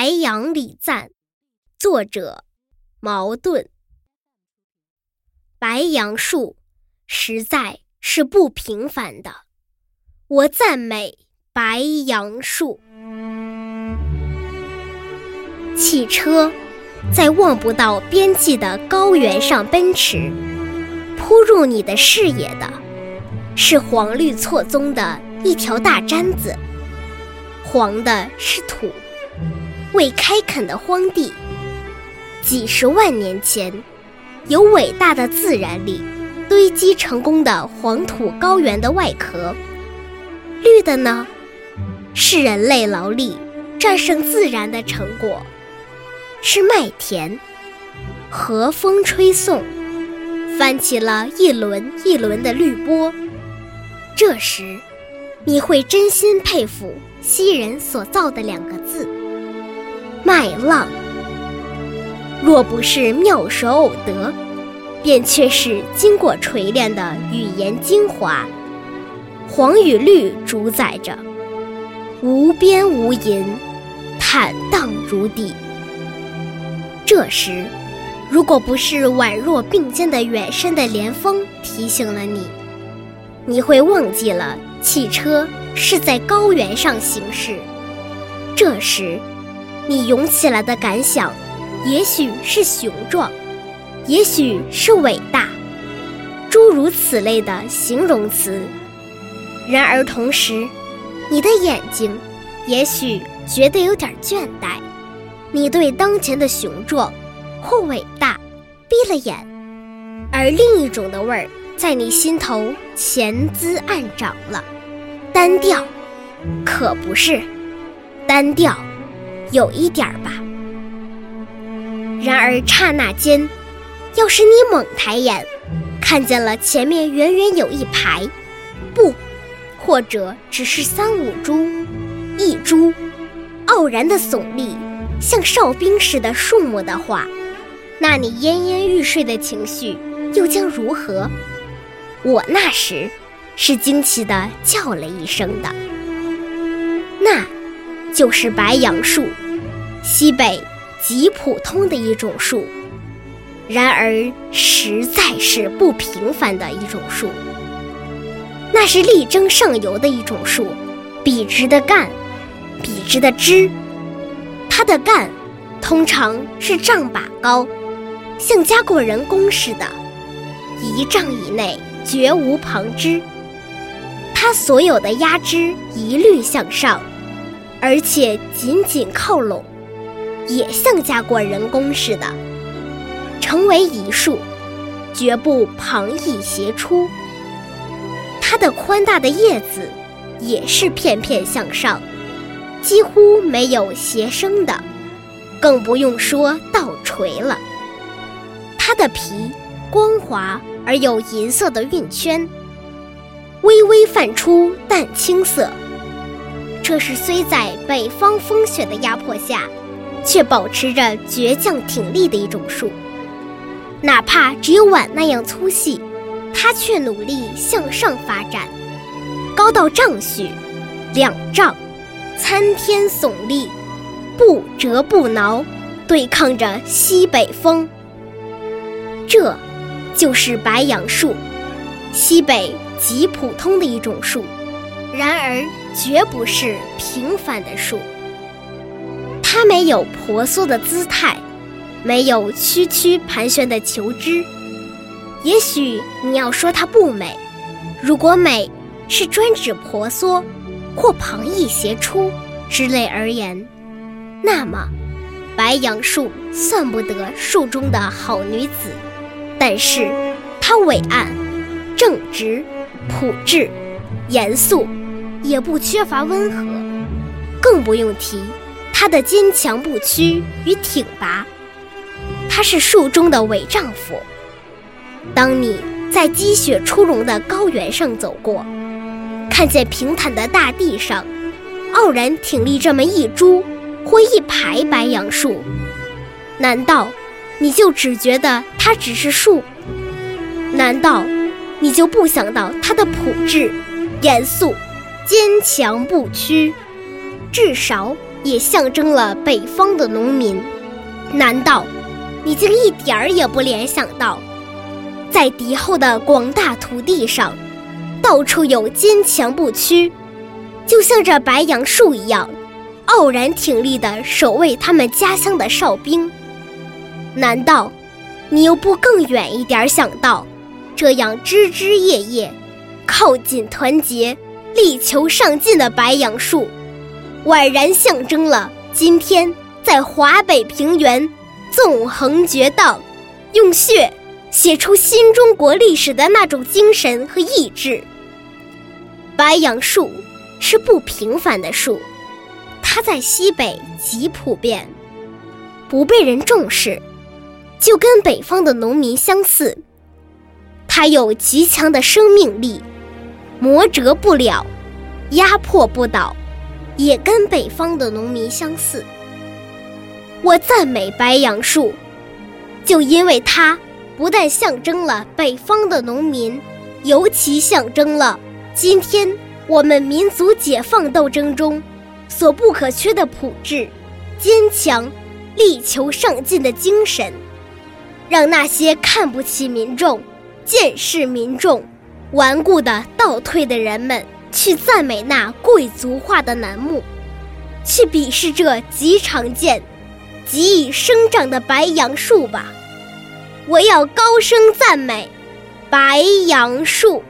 白杨礼赞，作者茅盾。白杨树实在是不平凡的，我赞美白杨树。汽车在望不到边际的高原上奔驰，扑入你的视野的是黄绿错综的一条大毡子，黄的是土。未开垦的荒地，几十万年前，由伟大的自然力堆积成功的黄土高原的外壳。绿的呢，是人类劳力战胜自然的成果，是麦田。和风吹送，翻起了一轮一轮的绿波。这时，你会真心佩服昔人所造的两个字。麦浪，若不是妙手偶得，便却是经过锤炼的语言精华。黄与绿主宰着，无边无垠，坦荡如地。这时，如果不是宛若并肩的远山的连峰提醒了你，你会忘记了汽车是在高原上行驶。这时。你涌起来的感想，也许是雄壮，也许是伟大，诸如此类的形容词。然而同时，你的眼睛也许觉得有点倦怠，你对当前的雄壮或伟大闭了眼，而另一种的味儿在你心头潜滋暗长了。单调，可不是单调。有一点儿吧。然而刹那间，要是你猛抬眼，看见了前面远远有一排，不，或者只是三五株、一株，傲然的耸立，像哨兵似的树木的话，那你奄奄欲睡的情绪又将如何？我那时是惊奇的叫了一声的。那。就是白杨树，西北极普通的一种树，然而实在是不平凡的一种树。那是力争上游的一种树，笔直的干，笔直的枝，它的干通常是丈把高，像加过人工似的，一丈以内绝无旁枝。它所有的压枝一律向上。而且紧紧靠拢，也像加过人工似的，成为一束，绝不旁逸斜出。它的宽大的叶子也是片片向上，几乎没有斜生的，更不用说倒垂了。它的皮光滑而有银色的晕圈，微微泛出淡青色。这是虽在北方风雪的压迫下，却保持着倔强挺立的一种树。哪怕只有碗那样粗细，它却努力向上发展，高到丈许，两丈，参天耸立，不折不挠，对抗着西北风。这，就是白杨树，西北极普通的一种树。然而，绝不是平凡的树。它没有婆娑的姿态，没有曲曲盘旋的球枝。也许你要说它不美，如果美是专指婆娑或旁逸斜出之类而言，那么白杨树算不得树中的好女子。但是，它伟岸、正直、朴质、严肃。也不缺乏温和，更不用提他的坚强不屈与挺拔。他是树中的伪丈夫。当你在积雪初融的高原上走过，看见平坦的大地上傲然挺立这么一株或一排白杨树，难道你就只觉得它只是树？难道你就不想到它的朴质、严肃？坚强不屈，至少也象征了北方的农民。难道你竟一点儿也不联想到，在敌后的广大土地上，到处有坚强不屈，就像这白杨树一样，傲然挺立的守卫他们家乡的哨兵？难道你又不更远一点想到，这样枝枝叶叶，靠紧团结，力求上进的白杨树，宛然象征了今天在华北平原纵横绝荡，用血写出新中国历史的那种精神和意志。白杨树是不平凡的树，它在西北极普遍，不被人重视。就跟北方的农民相似，它有极强的生命力，磨折不了，压迫不倒，也跟北方的农民相似。我赞美白杨树，就因为它不但象征了北方的农民，尤其象征了今天我们民族解放斗争中所不可缺的朴质、坚强、力求上进的精神。让那些看不起民众、见视民众、顽固的倒退的人们去赞美那贵族化的楠木，去鄙视这极常见、极易生长的白杨树吧！我要高声赞美白杨树。